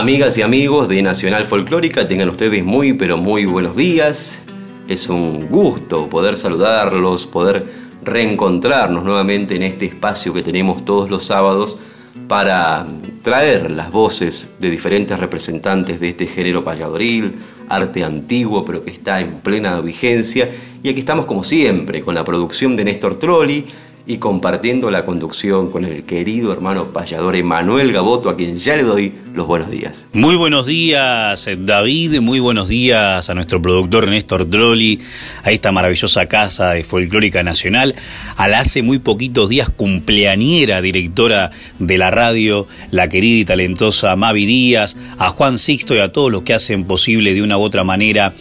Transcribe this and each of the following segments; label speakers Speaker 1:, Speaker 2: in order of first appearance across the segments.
Speaker 1: Amigas y amigos de Nacional Folclórica, tengan ustedes muy pero muy buenos días. Es un gusto poder saludarlos, poder reencontrarnos nuevamente en este espacio que tenemos todos los sábados para traer las voces de diferentes representantes de este género payadoril, arte antiguo pero que está en plena vigencia. Y aquí estamos como siempre con la producción de Néstor Trolli y compartiendo la conducción con el querido hermano payador Emanuel Gaboto, a quien ya le doy los buenos días.
Speaker 2: Muy buenos días, David, muy buenos días a nuestro productor Néstor Trolli, a esta maravillosa casa de Folclórica Nacional, a la hace muy poquitos días cumpleañera directora de la radio, la querida y talentosa Mavi Díaz, a Juan Sixto y a todos los que hacen posible de una u otra manera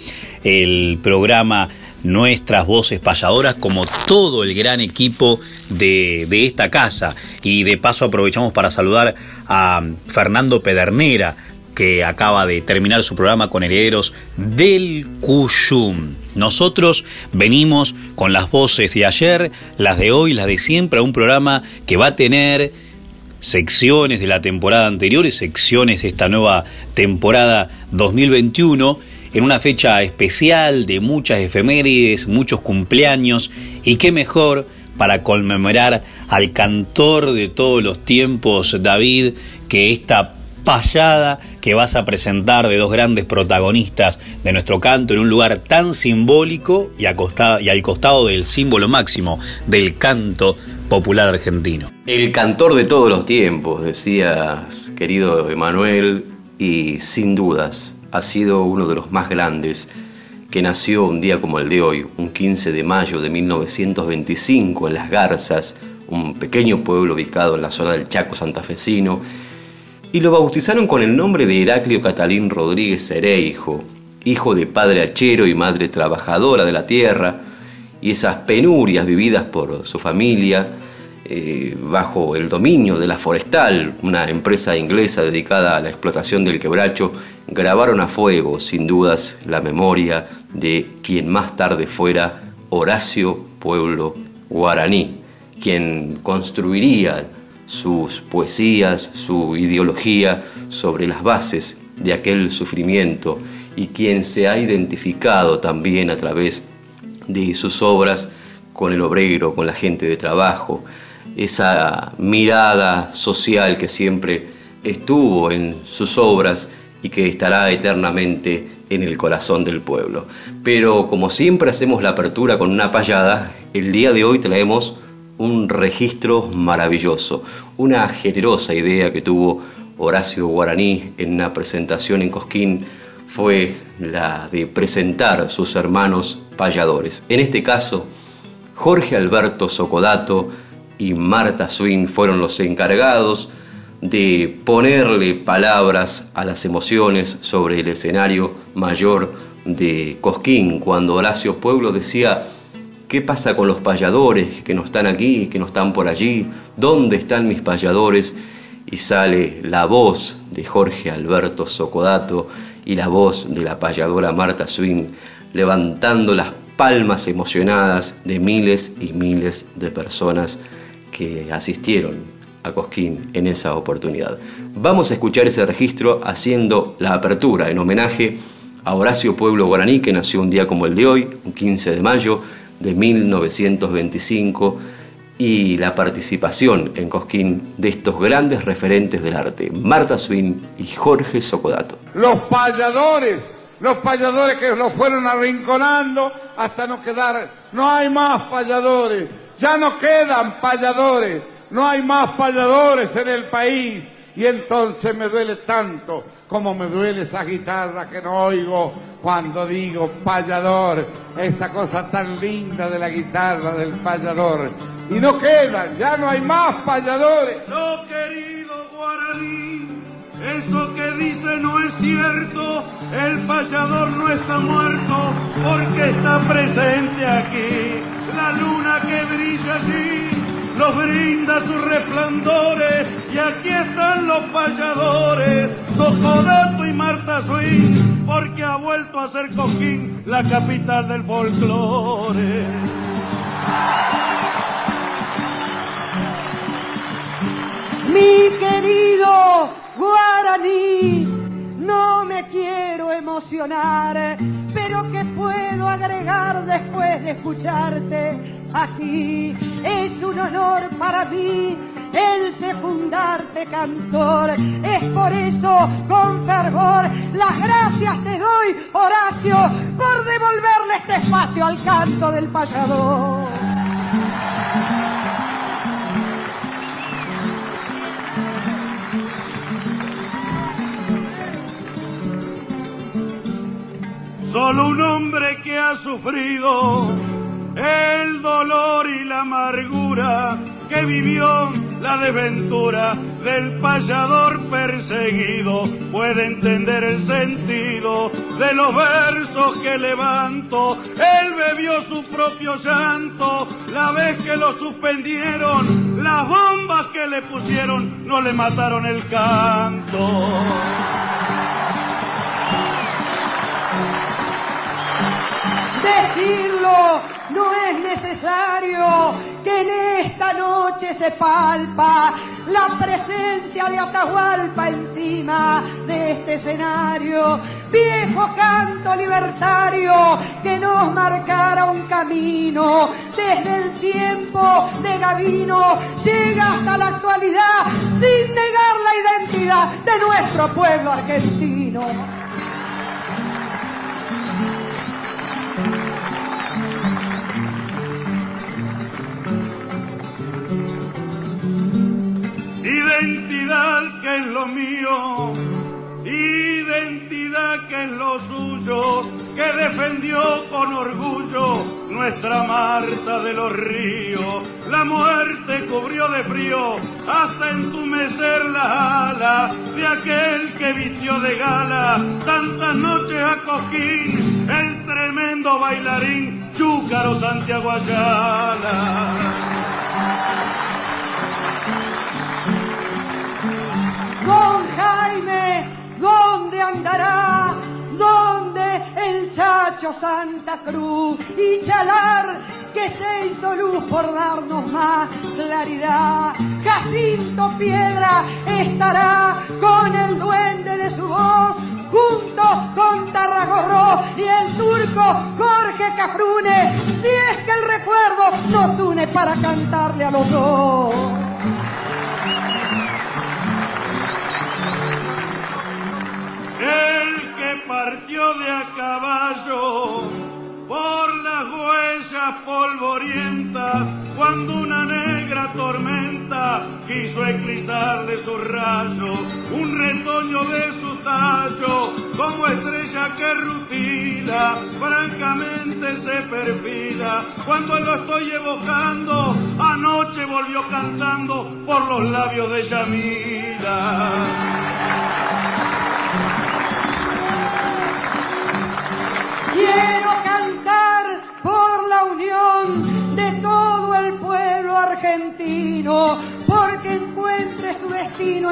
Speaker 2: el programa nuestras voces payadoras, como todo el gran equipo de, esta casa. Y de paso aprovechamos para saludar a Fernando Pedernera, que acaba de terminar su programa con Herederos del Cuyum. Nosotros venimos con las voces de ayer, las de hoy, las de siempre, a un programa que va a tener secciones de la temporada anterior y secciones de esta nueva temporada 2021 en una fecha especial de muchas efemérides, muchos cumpleaños, y qué mejor para conmemorar al cantor de todos los tiempos, David, que esta payada que vas a presentar de dos grandes protagonistas de nuestro canto en un lugar tan simbólico y, al costado del símbolo máximo del canto popular argentino.
Speaker 1: El cantor de todos los tiempos, decías, querido Emanuel, y sin dudas, ha sido uno de los más grandes, que nació un día como el de hoy, un 15 de mayo de 1925 en Las Garzas, un pequeño pueblo ubicado en la zona del Chaco santafesino, y lo bautizaron con el nombre de Heraclio Catalín Rodríguez Cereijo, hijo de padre hachero y madre trabajadora de la tierra, y esas penurias vividas por su familia, eh, bajo el dominio de la Forestal, una empresa inglesa dedicada a la explotación del quebracho, grabaron a fuego, sin dudas, la memoria de quien más tarde fuera Horacio Pueblo Guaraní, quien construiría sus poesías, su ideología sobre las bases de aquel sufrimiento y quien se ha identificado también a través de sus obras con el obrero, con la gente de trabajo, esa mirada social que siempre estuvo en sus obras y que estará eternamente en el corazón del pueblo. Pero como siempre hacemos la apertura con una payada, el día de hoy traemos un registro maravilloso, una generosa idea que tuvo Horacio Guaraní en una presentación en Cosquín fue la de presentar sus hermanos payadores. En este caso, Jorge Alberto Socodato y Marta Swin fueron los encargados de ponerle palabras a las emociones sobre el escenario mayor de Cosquín, cuando Horacio Pueblo decía, ¿qué pasa con los payadores que no están aquí, que no están por allí? ¿Dónde están mis payadores? Y sale la voz de Jorge Alberto Socodato y la voz de la payadora Marta Swin, levantando las palmas emocionadas de miles y miles de personas que asistieron a Cosquín en esa oportunidad. Vamos a escuchar ese registro haciendo la apertura en homenaje a Horacio Pueblo Guaraní, que nació un día como el de hoy, un 15 de mayo de 1925, y la participación en Cosquín de estos grandes referentes del arte, Marta Swin y Jorge Socodato.
Speaker 3: Los payadores los payadores que lo fueron arrinconando hasta no quedar, no hay más payadores, ya no quedan payadores, no hay más payadores en el país y entonces me duele tanto como me duele esa guitarra que no oigo cuando digo payador, esa cosa tan linda de la guitarra del payador. Y no quedan, ya no hay más payadores.
Speaker 4: No, querido eso que dice no es cierto, el payador no está muerto porque está presente aquí. La luna que brilla allí nos brinda sus resplandores y aquí están los payadores, Socodato y Marta Swing, porque ha vuelto a ser Coquín la capital del folclore.
Speaker 5: Mi querido guaraní, no me quiero emocionar, pero que puedo agregar después de escucharte aquí. Es un honor para mí el fecundarte cantor. Es por eso, con fervor, las gracias te doy, Horacio, por devolverle este espacio al canto del payador.
Speaker 4: Solo un hombre que ha sufrido el dolor y la amargura que vivió la desventura del payador perseguido puede entender el sentido de los versos que levanto. Él bebió su propio llanto la vez que lo suspendieron, las bombas que le pusieron no le mataron el canto.
Speaker 5: Decirlo no es necesario que en esta noche se palpa la presencia de Atahualpa encima de este escenario. Viejo canto libertario que nos marcara un camino desde el tiempo de Gavino llega hasta la actualidad sin negar la identidad de nuestro pueblo argentino.
Speaker 4: Identidad que es lo mío, identidad que es lo suyo, que defendió con orgullo nuestra Marta de los ríos. La muerte cubrió de frío hasta entumecer la ala de aquel que vistió de gala tantas noches a Coquín, el tremendo bailarín Chúcaro Santiago Ayala.
Speaker 5: Don Jaime, ¿dónde andará? ¿Dónde el Chacho Santa Cruz y Chalar que se hizo luz por darnos más claridad? Jacinto Piedra estará con el duende de su voz junto con Tarragorro y el turco Jorge Cafrune, si es que el recuerdo nos une para cantarle a los dos.
Speaker 4: El que partió de a caballo por las huellas polvorientas cuando una negra tormenta quiso eclipsarle su rayo, un retoño de su tallo como estrella que rutila, francamente se perfila. Cuando lo estoy evocando, anoche volvió cantando por los labios de Yamila.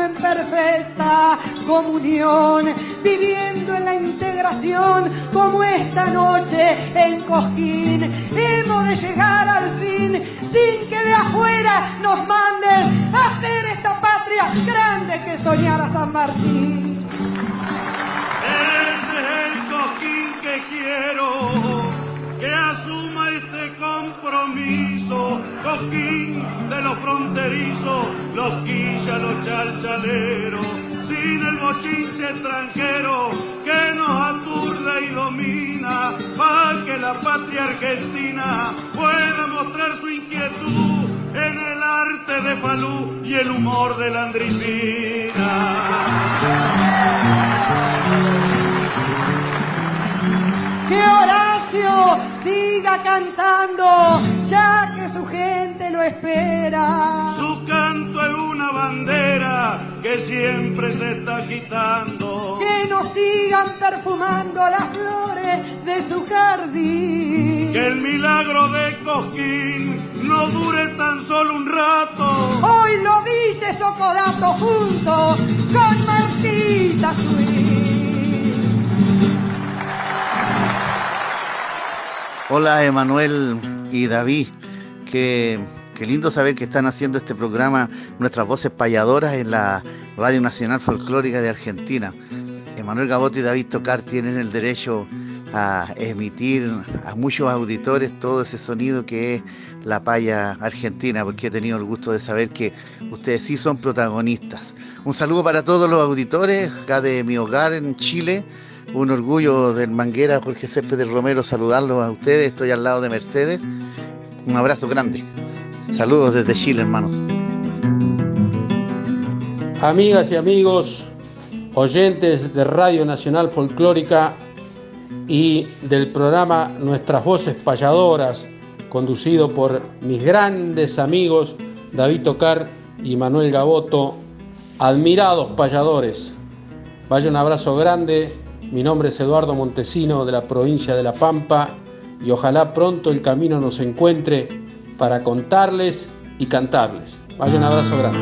Speaker 5: En perfecta comunión, viviendo en la integración como esta noche en Cosquín. Hemos de llegar al fin sin que de afuera nos manden a hacer esta patria grande que soñara San Martín.
Speaker 4: Ese es el coquín que quiero, que asuma compromiso. Coquín de los fronterizos, los quilla, los chalchaleros, sin el bochinche extranjero que nos aturde y domina, para que la patria argentina pueda mostrar su inquietud en el arte de Falú y el humor de la Andricina.
Speaker 5: Horacio siga cantando, ya que su gente lo espera.
Speaker 4: Su canto es una bandera que siempre se está agitando.
Speaker 5: Que nos sigan perfumando las flores de su jardín.
Speaker 4: Que el milagro de Cosquín no dure tan solo un rato.
Speaker 5: Hoy lo dice Socodato junto con Martita Suí.
Speaker 6: Hola Emanuel y David, qué, qué, lindo saber que están haciendo este programa Nuestras Voces Payadoras en la Radio Nacional Folclórica de Argentina. Emanuel Gaboto y David Tocar tienen el derecho a emitir a muchos auditores todo ese sonido que es la paya argentina, porque he tenido el gusto de saber que ustedes sí son protagonistas. Un saludo para todos los auditores acá de mi hogar en Chile un orgullo del Manguera Jorge Céspedes Romero saludarlos a ustedes. Estoy al lado de Mercedes. Un abrazo grande. Saludos desde Chile, hermanos.
Speaker 7: Amigas y amigos, oyentes de Radio Nacional Folclórica y del programa Nuestras Voces Payadoras, conducido por mis grandes amigos David Tocar y Manuel Gaboto, admirados payadores. Vaya un abrazo grande mi nombre es Eduardo Montesino de la provincia de La Pampa y ojalá pronto el camino nos encuentre para contarles y cantarles. Vaya un abrazo grande.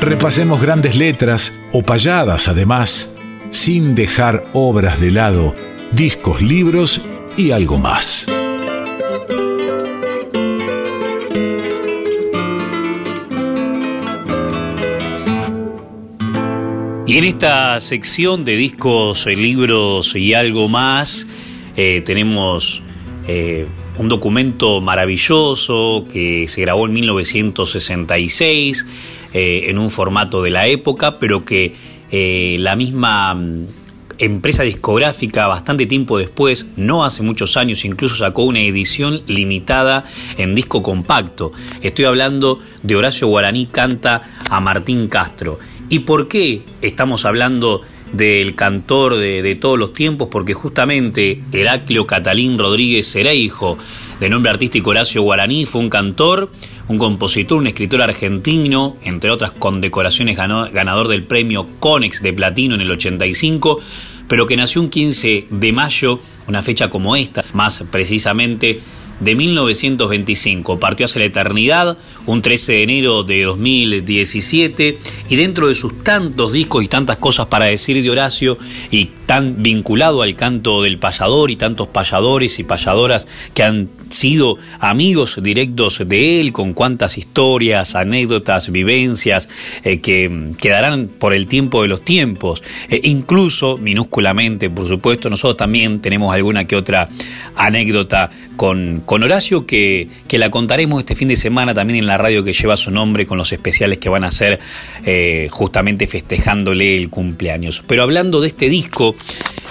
Speaker 8: Repasemos grandes letras o payadas además, sin dejar obras de lado, discos, libros y algo más.
Speaker 2: Y en esta sección de discos, eh, libros y algo más, eh, tenemos eh, un documento maravilloso que se grabó en 1966 en un formato de la época, pero que la misma mm, empresa discográfica bastante tiempo después, no hace muchos años, incluso sacó una edición limitada en disco compacto. Estoy hablando de Horacio Guaraní canta a Martín Castro. ¿Y por qué estamos hablando del cantor de, todos los tiempos? Porque justamente Heraclio Catalín Rodríguez hijo de nombre artístico Horacio Guaraní, fue un cantor, un compositor, un escritor argentino, entre otras condecoraciones ganador del premio Conex de Platino en el 85, pero que nació un 15 de mayo, una fecha como esta, más precisamente de 1925. Partió hacia la eternidad un 13 de enero de 2017 y dentro de sus tantos discos y tantas cosas para decir de Horacio y tan vinculado al canto del payador y tantos payadores y payadoras que han sido amigos directos de él, con cuantas historias, anécdotas, vivencias eh, que quedarán por el tiempo de los tiempos. Eh, incluso, minúsculamente, por supuesto, nosotros también tenemos alguna que otra anécdota con, con Horacio que, que, la contaremos este fin de semana también en la radio que lleva su nombre con los especiales que van a hacer eh, justamente festejándole el cumpleaños. Pero hablando de este disco,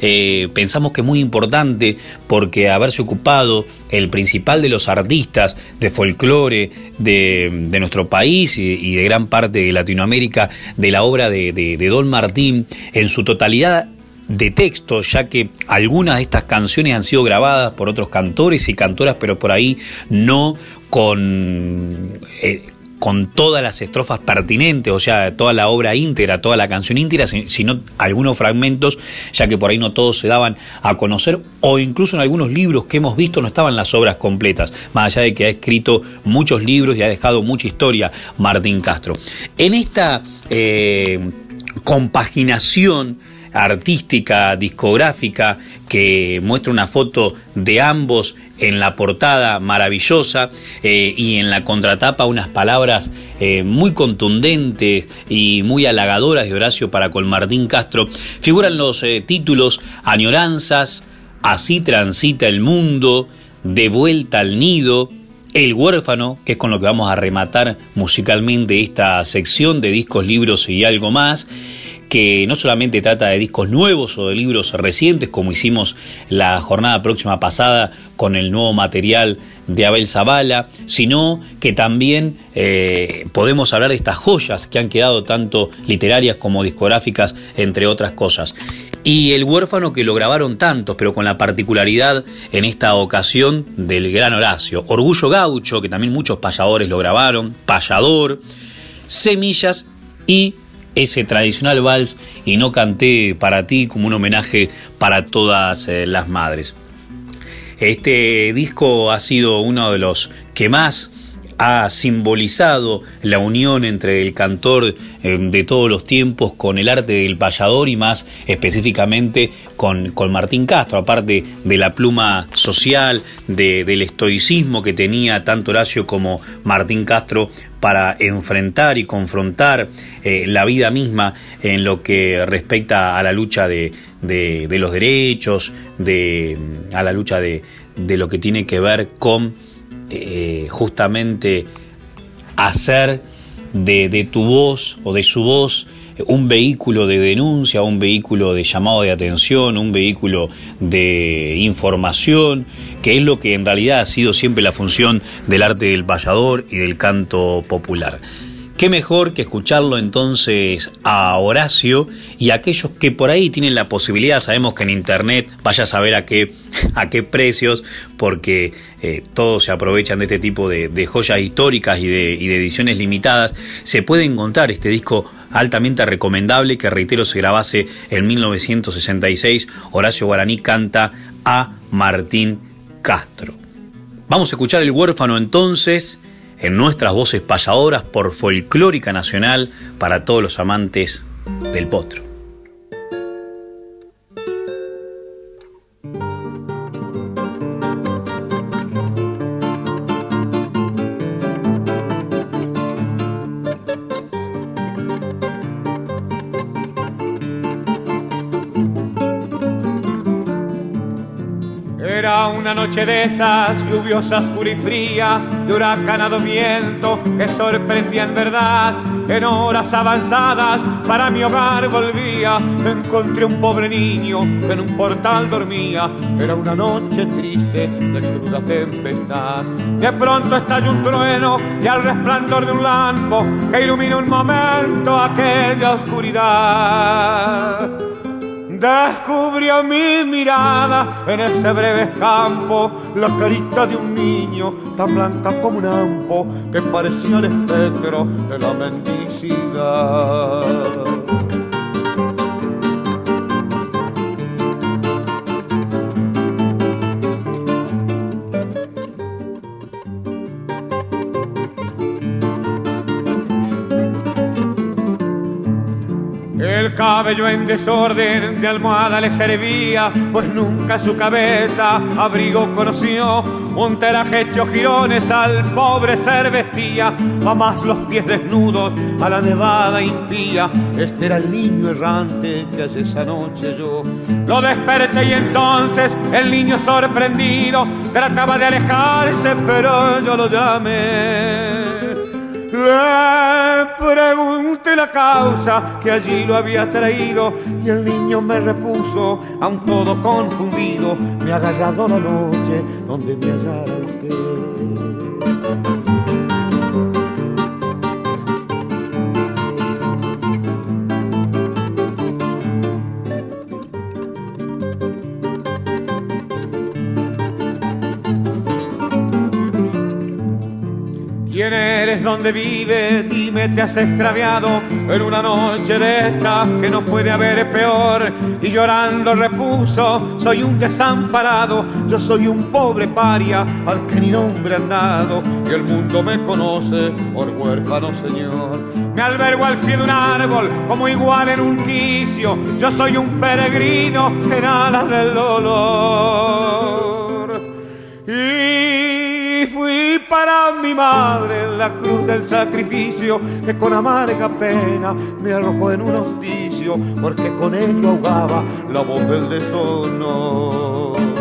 Speaker 2: eh, pensamos que es muy importante porque haberse ocupado el principal de los artistas de folclore de, nuestro país y, de gran parte de Latinoamérica de la obra de, de Don Martín en su totalidad de texto, ya que algunas de estas canciones han sido grabadas por otros cantores y cantoras, pero por ahí no con, eh, con todas las estrofas pertinentes, o sea, toda la obra íntegra, toda la canción íntegra, sino algunos fragmentos, ya que por ahí no todos se daban a conocer, o incluso en algunos libros que hemos visto no estaban las obras completas, más allá de que ha escrito muchos libros y ha dejado mucha historia Martín Castro. En esta eh, compaginación, artística, discográfica, que muestra una foto de ambos en la portada maravillosa eh, y en la contratapa unas palabras eh, muy contundentes y muy halagadoras de Horacio para con Martín Castro. Figuran los eh, títulos Añoranzas, Así transita el mundo, De vuelta al nido, El huérfano, que es con lo que vamos a rematar musicalmente esta sección de discos, libros y algo más que no solamente trata de discos nuevos o de libros recientes, como hicimos la jornada próxima pasada con el nuevo material de Abel Zavala, sino que también eh, podemos hablar de estas joyas que han quedado tanto literarias como discográficas, entre otras cosas. Y El huérfano que lo grabaron tantos, pero con la particularidad en esta ocasión del gran Horacio. Orgullo Gaucho, que también muchos payadores lo grabaron, Payador, Semillas y ese tradicional vals y no canté para ti como un homenaje para todas eh, las madres. Este disco ha sido uno de los que más ha simbolizado la unión entre el cantor eh, de todos los tiempos con el arte del payador y más específicamente con, con Martín Castro, aparte de la pluma social, del estoicismo que tenía tanto Horacio como Martín Castro para enfrentar y confrontar eh, la vida misma en lo que respecta a la lucha de, de, los derechos, de, a la lucha de, de, lo que tiene que ver con eh, justamente hacer de, de tu voz o de su voz un vehículo de denuncia, un vehículo de llamado de atención, un vehículo de información, que es lo que en realidad ha sido siempre la función del arte del payador y del canto popular. Qué mejor que escucharlo entonces a Horacio y a aquellos que por ahí tienen la posibilidad, sabemos que en internet vaya a saber a qué, a qué precios, porque eh, todos se aprovechan de este tipo de, joyas históricas y de, y de, ediciones limitadas, se puede encontrar este disco altamente recomendable que reitero se grabase en 1966, Horacio Guaraní canta a Martín Castro. Vamos a escuchar el huérfano entonces en nuestras voces payadoras por Folclórica Nacional para todos los amantes del potro.
Speaker 9: una noche de esas lluviosas, oscura y fría, de huracanado viento que sorprendía en verdad. En horas avanzadas para mi hogar volvía, encontré un pobre niño que en un portal dormía. Era una noche triste de cruda tempestad. De pronto estalló un trueno y al resplandor de un lampo que ilumina un momento aquella oscuridad descubrió mi mirada en ese breve campo, la carita de un niño tan blanca como un ampo que parecía el espectro de la mendicidad. Cabello en desorden de almohada le servía, pues nunca su cabeza abrigo conoció. Un teraje hecho girones al pobre ser vestía, más los pies desnudos a la nevada impía. Este era el niño errante que hace esa noche yo lo desperté y entonces el niño sorprendido trataba de alejarse, pero yo lo llamé. Le pregunté la causa que allí lo había traído y el niño me repuso, aún todo confundido, me ha agarrado la noche donde me hallara usted. Dónde vive, dime te has extraviado en una noche de estas que no puede haber peor. Y llorando repuso, soy un desamparado, yo soy un pobre paria al que ni nombre han dado. Y el mundo me conoce por huérfano señor. Me albergo al pie de un árbol como igual en un quicio, yo soy un peregrino en alas del dolor. Para mi madre la cruz del sacrificio que con amarga pena me arrojó en un hospicio porque con ello ahogaba la voz del deshonor.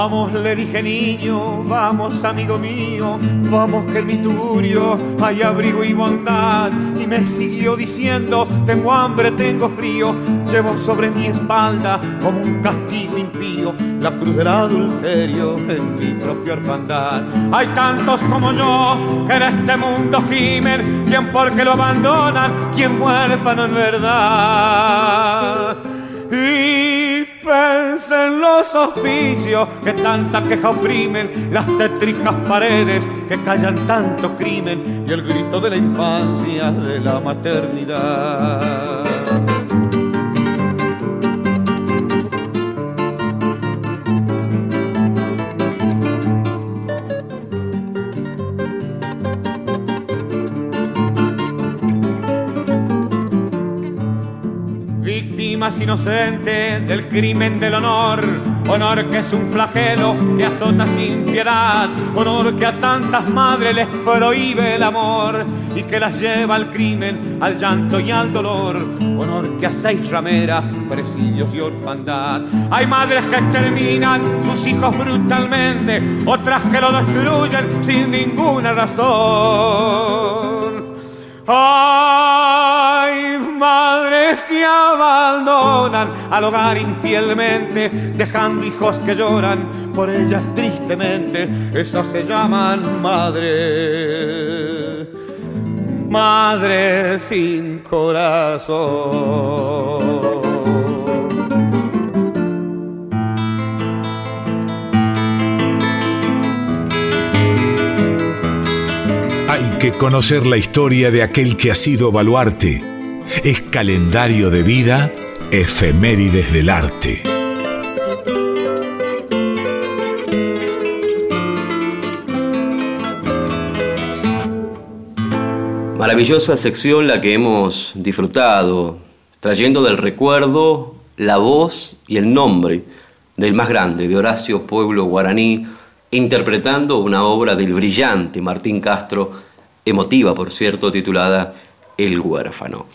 Speaker 9: Vamos, le dije niño, vamos amigo mío, vamos que en mi turio hay abrigo y bondad. Y me siguió diciendo, tengo hambre, tengo frío, llevo sobre mi espalda como un castigo impío la cruz del adulterio en mi propia orfandad. Hay tantos como yo que en este mundo gimen, quien porque lo abandonan, quien huérfano en verdad. En los hospicios que tanta queja oprimen, las tétricas paredes que callan tanto crimen y el grito de la infancia de la maternidad. Inocente del crimen del honor, honor que es un flagelo que azota sin piedad, honor que a tantas madres les prohíbe el amor y que las lleva al crimen, al llanto y al dolor, honor que a seis rameras, presillos y orfandad. Hay madres que exterminan sus hijos brutalmente, otras que lo destruyen sin ninguna razón. Madres que abandonan al hogar infielmente, dejando hijos que lloran por ellas tristemente. Esas se llaman madres, madres sin corazón.
Speaker 8: que conocer la historia de aquel que ha sido baluarte. Es calendario de vida, efemérides del arte.
Speaker 1: Maravillosa sección la que hemos disfrutado, trayendo del recuerdo la voz y el nombre del más grande, de Horacio Pueblo Guaraní, interpretando una obra del brillante Martín Castro, emotiva por cierto, titulada El huérfano.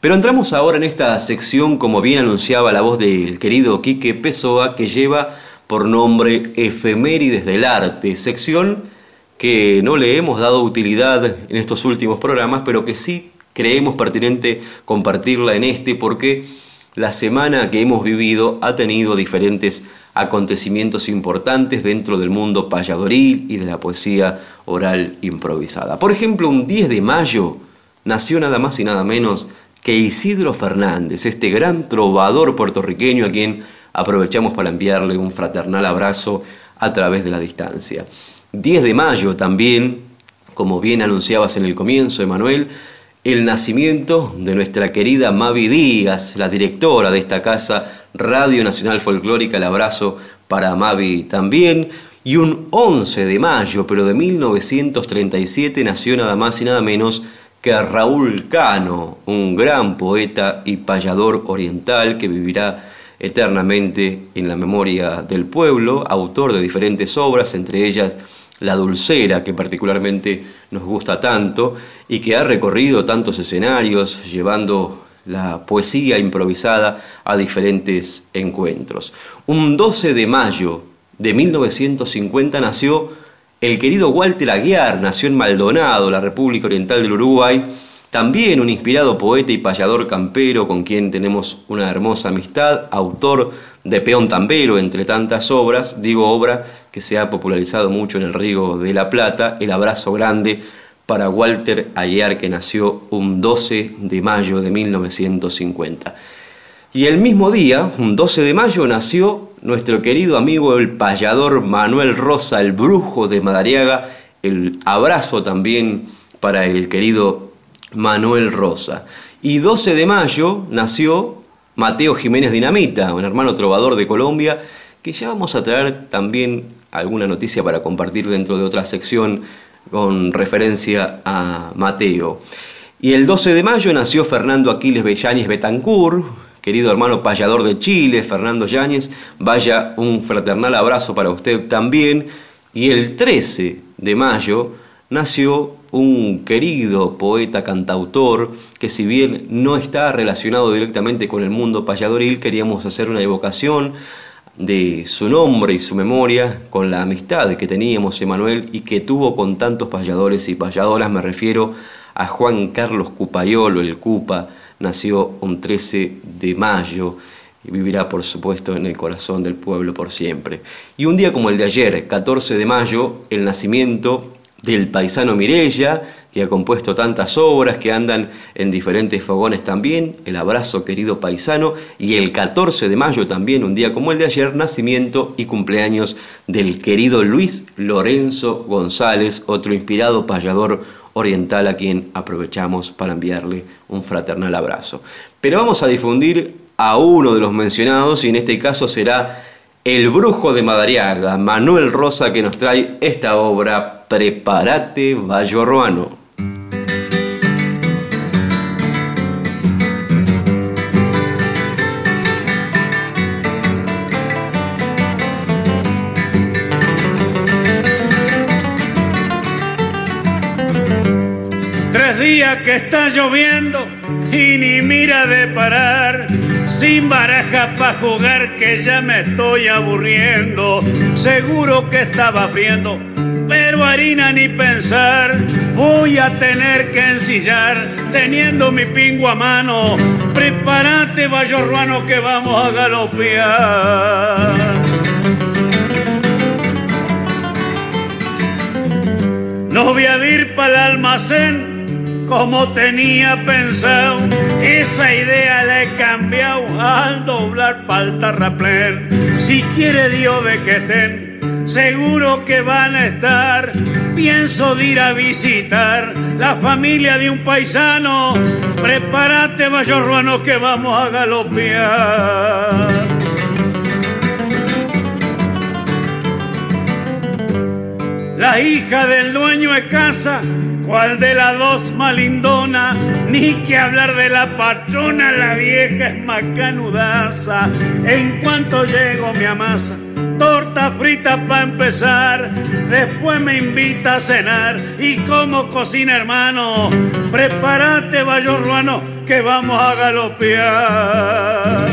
Speaker 1: Pero entramos ahora en esta sección, como bien anunciaba la voz del querido Quique Pessoa, que lleva por nombre Efemérides del Arte, sección que no le hemos dado utilidad en estos últimos programas, pero que sí creemos pertinente compartirla en este porque la semana que hemos vivido ha tenido diferentes acontecimientos importantes dentro del mundo payadoril y de la poesía oral improvisada. Por ejemplo, un 10 de mayo nació nada más y nada menos que Isidro Fernández, este gran trovador puertorriqueño a quien aprovechamos para enviarle un fraternal abrazo a través de la distancia. 10 de mayo también, como bien anunciabas en el comienzo, Emanuel, el nacimiento de nuestra querida Mavi Díaz, la directora de esta casa Radio Nacional Folclórica. El abrazo para Mavi también. Y un 11 de mayo, pero de 1937, nació nada más y nada menos que Raúl Cano, un gran poeta y payador oriental que vivirá eternamente en la memoria del pueblo, autor de diferentes obras, entre ellas La Dulcera, que particularmente nos gusta tanto, y que ha recorrido tantos escenarios, llevando la poesía improvisada a diferentes encuentros. Un 12 de mayo de 1950 nació el querido Walter Aguiar, nació en Maldonado, la República Oriental del Uruguay, también un inspirado poeta y payador campero con quien tenemos una hermosa amistad, autor de Peón Tambero, entre tantas obras, digo obra que se ha popularizado mucho en el Río de la Plata, El Abrazo Grande para Walter Aguiar, que nació un 12 de mayo de 1950. Y el mismo día, un 12 de mayo, nació nuestro querido amigo el payador Manuel Rosa, el brujo de Madariaga. El abrazo también para el querido Manuel Rosa. Y 12 de mayo nació Mateo Jiménez Dinamita, un hermano trovador de Colombia, que ya vamos a traer también alguna noticia para compartir dentro de otra sección con referencia a Mateo. Y el 12 de mayo nació Fernando Aquiles Bellanes Betancourt, querido hermano payador de Chile, Fernando Yáñez. Vaya un fraternal abrazo para usted también. Y el 13 de mayo nació un querido poeta cantautor que si bien no está relacionado directamente con el mundo payadoril, queríamos hacer una evocación de su nombre y su memoria con la amistad que teníamos Emanuel y que tuvo con tantos payadores y payadoras, me refiero a Juan Carlos Cupayolo, el Cupa, nació un 13 de mayo y vivirá por supuesto en el corazón del pueblo por siempre. Y un día como el de ayer, 14 de mayo, el nacimiento del paisano Mirella, que ha compuesto tantas obras que andan en diferentes fogones también, El abrazo querido paisano, y el 14 de mayo también, un día como el de ayer, nacimiento y cumpleaños del querido Luis Lorenzo González, otro inspirado payador oriental a quien aprovechamos para enviarle un fraternal abrazo. Pero vamos a difundir a uno de los mencionados y en este caso será el brujo de Madariaga, Manuel Rosa, que nos trae esta obra, Prepárate, Bayo
Speaker 10: Que está lloviendo y ni mira de parar sin baraja para jugar que ya me estoy aburriendo. Seguro que estaba friendo, pero harina ni pensar. Voy a tener que ensillar teniendo mi pingo a mano. Prepárate, ruano, que vamos a galopear. No voy a ir para el almacén como tenía pensado. Esa idea la he cambiado al doblar pa'l terraplén. Si quiere Dios de que estén, seguro que van a estar. Pienso de ir a visitar la familia de un paisano. Prepárate, mayorruano, que vamos a galopear. La hija del dueño de casa ¿Cuál de las dos malindona? Ni que hablar de la patrona, la vieja es macanudaza. En cuanto llego mi amasa, torta frita para empezar. Después me invita a cenar y como cocina hermano, prepárate ruano que vamos a galopear.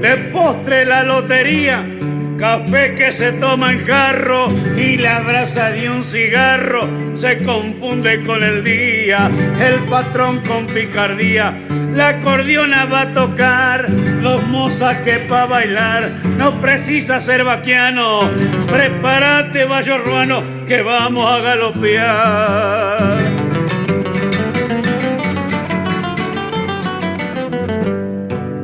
Speaker 10: De postre la lotería Café que se toma en jarro y la brasa de un cigarro se confunde con el día. El patrón con picardía, la acordeona va a tocar. Los mozas que pa' bailar no precisa ser vaquiano. Prepárate, ruano, que vamos a galopear.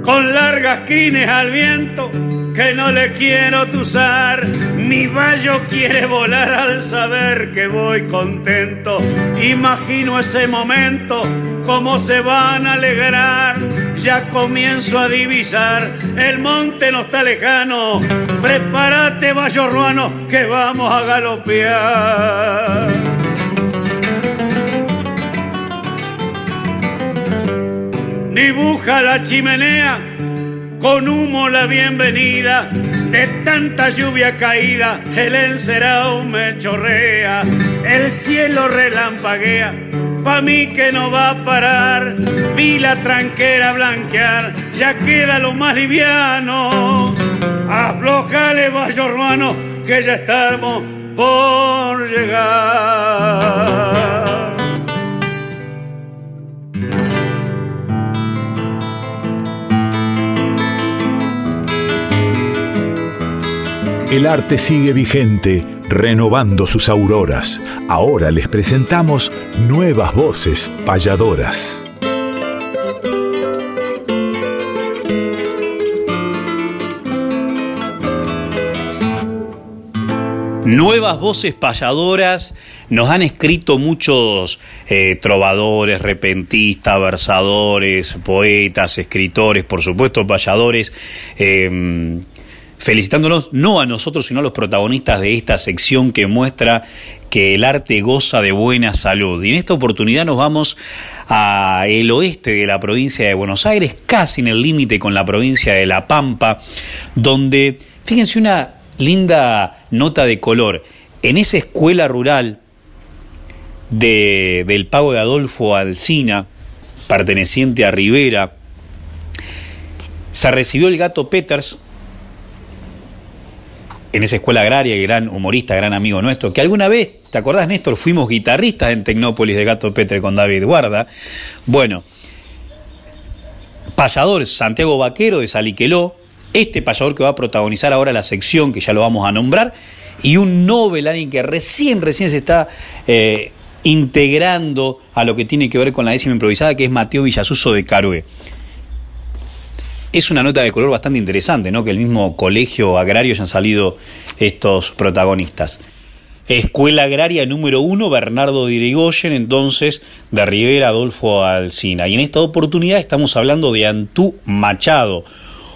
Speaker 10: Con largas crines al viento que no le quiero tusar, mi vallo quiere volar al saber que voy contento. Imagino ese momento, cómo se van a alegrar. Ya comienzo a divisar, el monte no está lejano. Prepárate, vallo ruano, que vamos a galopear. Dibuja la chimenea con humo la bienvenida de tanta lluvia caída, el encerado me chorrea, el cielo relampaguea, pa' mí que no va a parar, vi la tranquera blanquear, ya queda lo más liviano, aflojale vayo hermano, que ya estamos por llegar.
Speaker 8: El arte sigue vigente, renovando sus auroras. Ahora les presentamos nuevas voces payadoras.
Speaker 2: Nuevas voces payadoras nos han escrito muchos eh, trovadores, repentistas, versadores, poetas, escritores, por supuesto payadores. Eh, felicitándonos no a nosotros, sino a los protagonistas de esta sección que muestra que el arte goza de buena salud. Y en esta oportunidad nos vamos a el oeste de la provincia de Buenos Aires, casi en el límite con la provincia de La Pampa, donde, fíjense una linda nota de color, en esa escuela rural de, del Pago de Adolfo Alsina, perteneciente a Rivera, se recibió el gato Peters en esa escuela agraria, gran humorista, gran amigo nuestro, que alguna vez, ¿te acordás, Néstor? Fuimos guitarristas en Tecnópolis de Gato Peters con David Guarda. Bueno, payador Santiago Vaquero de Saliqueló, este payador que va a protagonizar ahora la sección, que ya lo vamos a nombrar, y un Nobel, alguien que recién, recién se está eh, integrando a lo que tiene que ver con la décima improvisada, que es Mateo Villasuso de Carué. Es una nota de color bastante interesante, ¿no? Que el mismo colegio agrario hayan salido estos protagonistas. Escuela Agraria número uno, Bernardo Dirigoyen, entonces de Rivera Adolfo Alcina. Y en esta oportunidad estamos hablando de Antú Machado,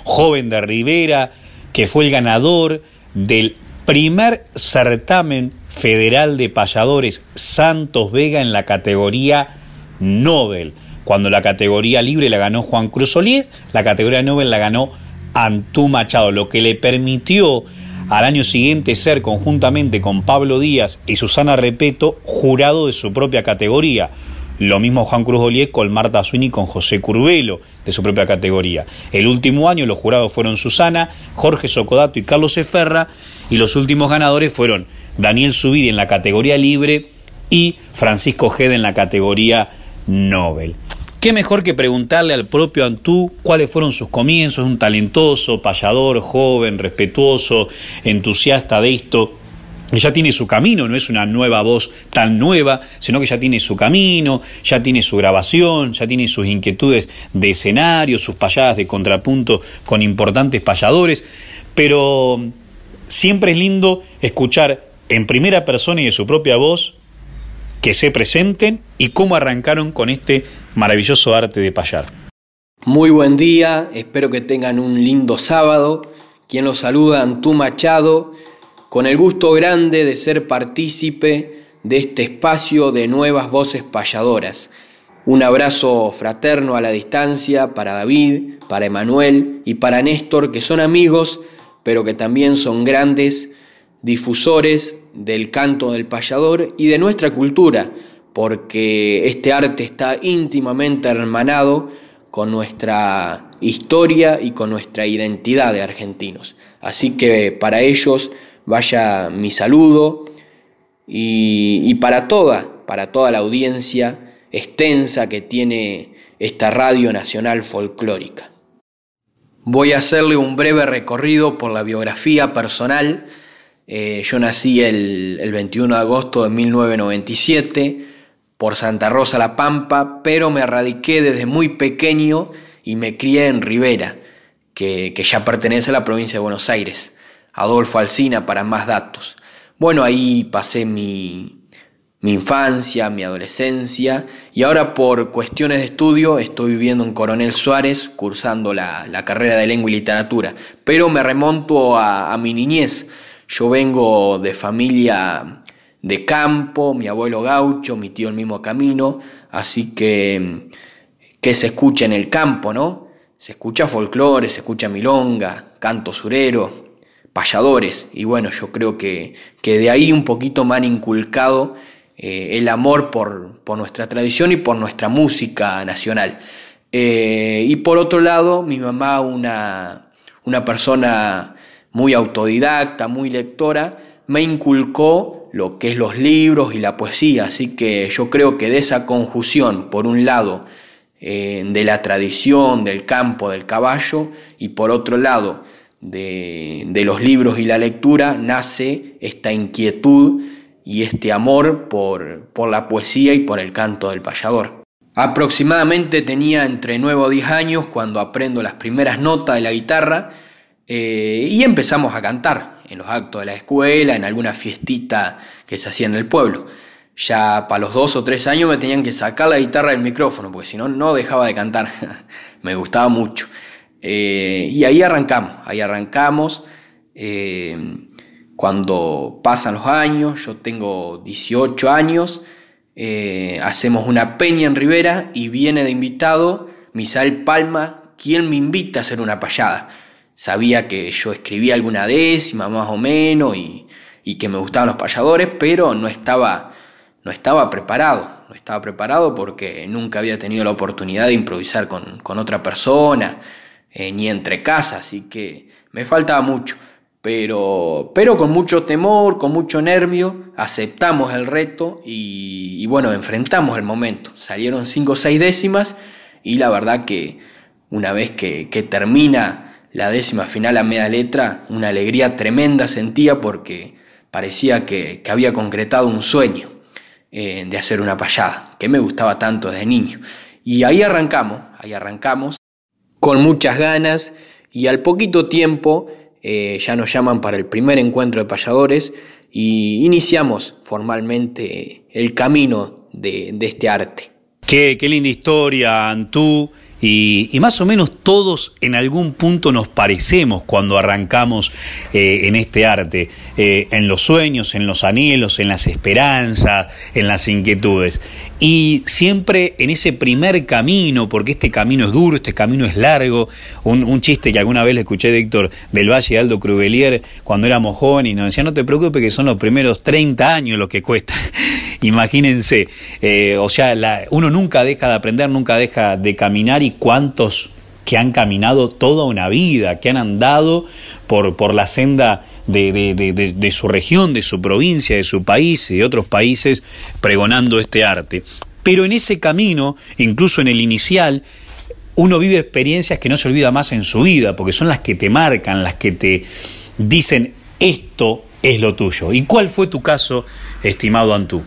Speaker 2: joven de Rivera, que fue el ganador del primer certamen federal de payadores Santos Vega en la categoría Nobel. Cuando la categoría libre la ganó Juan Cruz Olier, la categoría Nobel la ganó Antú Machado, lo que le permitió al año siguiente ser conjuntamente con Pablo Díaz y Susana Repeto jurado de su propia categoría. Lo mismo Juan Cruz Olier con Marta Zuini con José Curvelo, de su propia categoría. El último año los jurados fueron Susana, Jorge Socodato y Carlos Eferra, y los últimos ganadores fueron Daniel Subiri en la categoría libre y Francisco Gede en la categoría Nobel. ¿Qué mejor que preguntarle al propio Antú cuáles fueron sus comienzos? Un talentoso, payador, joven, respetuoso, entusiasta de esto ya tiene su camino, no es una nueva voz tan nueva, sino que ya tiene su camino, ya tiene su grabación, ya tiene sus inquietudes de escenario, sus payadas de contrapunto con importantes payadores, pero siempre es lindo escuchar en primera persona y de su propia voz que se presenten y cómo arrancaron con este maravilloso arte de payar.
Speaker 11: Muy buen día, espero que tengan un lindo sábado. Quien los saluda, Antú Machado con el gusto grande de ser partícipe de este espacio de nuevas voces payadoras. Un abrazo fraterno a la distancia para David, para Emanuel y para Néstor, que son amigos, pero que también son grandes difusores del canto del payador y de nuestra cultura, porque este arte está íntimamente hermanado con nuestra historia y con nuestra identidad de argentinos. Así que para ellos vaya mi saludo y, para toda, para toda la audiencia extensa que tiene esta radio nacional folclórica. Voy a hacerle un breve recorrido por la biografía personal. Eh, yo nací el, el 21 de agosto de 1997 por Santa Rosa La Pampa, pero me radiqué desde muy pequeño y me crié en Rivera, que, que ya pertenece a la provincia de Buenos Aires. Adolfo Alsina para más datos. Bueno, ahí pasé mi, mi infancia, mi adolescencia y ahora por cuestiones de estudio estoy viviendo en Coronel Suárez cursando la, carrera de lengua y literatura, pero me remonto a, mi niñez. Yo vengo de familia de campo, mi abuelo gaucho, mi tío el mismo camino, así que que se escucha en el campo, ¿no? Se escucha folclore, se escucha milonga, canto surero, payadores. Y bueno, yo creo que, que de ahí un poquito me han inculcado eh, el amor por, por, nuestra tradición y por nuestra música nacional. Eh, y por otro lado, mi mamá, una, una persona muy autodidacta, muy lectora, me inculcó lo que es los libros y la poesía. Así que yo creo que de esa conjunción, por un lado, eh, de la tradición, del campo, del caballo, y por otro lado, de, los libros y la lectura nace esta inquietud y este amor por, por la poesía y por el canto del payador. Aproximadamente tenía entre 9 o 10 años cuando aprendo las primeras notas de la guitarra eh, y empezamos a cantar en los actos de la escuela, en alguna fiestita que se hacía en el pueblo. Ya para los dos o tres años me tenían que sacar la guitarra del micrófono, porque si no, no dejaba de cantar. me gustaba mucho. Eh, y ahí arrancamos, ahí arrancamos. Eh, cuando pasan los años, yo tengo 18 años, eh, hacemos una peña en Rivera y viene de invitado Misael Palma, quien me invita a hacer una payada. Sabía que yo escribía alguna décima más o menos y, y que me gustaban los payadores, pero no estaba, no estaba preparado, no estaba preparado porque nunca había tenido la oportunidad de improvisar con, otra persona, eh, ni entre casas, así que me faltaba mucho. Pero, pero con mucho temor, con mucho nervio, aceptamos el reto y, bueno, enfrentamos el momento. Salieron cinco o seis décimas y la verdad que una vez que, termina la décima final a media letra, una alegría tremenda sentía porque parecía que, había concretado un sueño eh, de hacer una payada, que me gustaba tanto desde niño. Y ahí arrancamos, ahí arrancamos, con muchas ganas y al poquito tiempo eh, ya nos llaman para el primer encuentro de payadores y iniciamos formalmente el camino de, este arte.
Speaker 2: Qué, qué linda historia, Antú. Y, más o menos todos en algún punto nos parecemos cuando arrancamos eh, en este arte, eh, en los sueños, en los anhelos, en las esperanzas, en las inquietudes. Y siempre en ese primer camino, porque este camino es duro, este camino es largo, un, chiste que alguna vez le escuché de Héctor del Valle y Aldo Crubelier cuando éramos jóvenes y nos decía, no te preocupes que son los primeros 30 años los que cuesta. Imagínense, eh, o sea, uno nunca deja de aprender, nunca deja de caminar y cuántos que han caminado toda una vida, que han andado por, por la senda de, su región, de su provincia, de su país y de otros países pregonando este arte. Pero en ese camino, incluso en el inicial, uno vive experiencias que no se olvida más en su vida, porque son las que te marcan, las que te dicen esto es lo tuyo. ¿Y cuál fue tu caso, estimado Antú?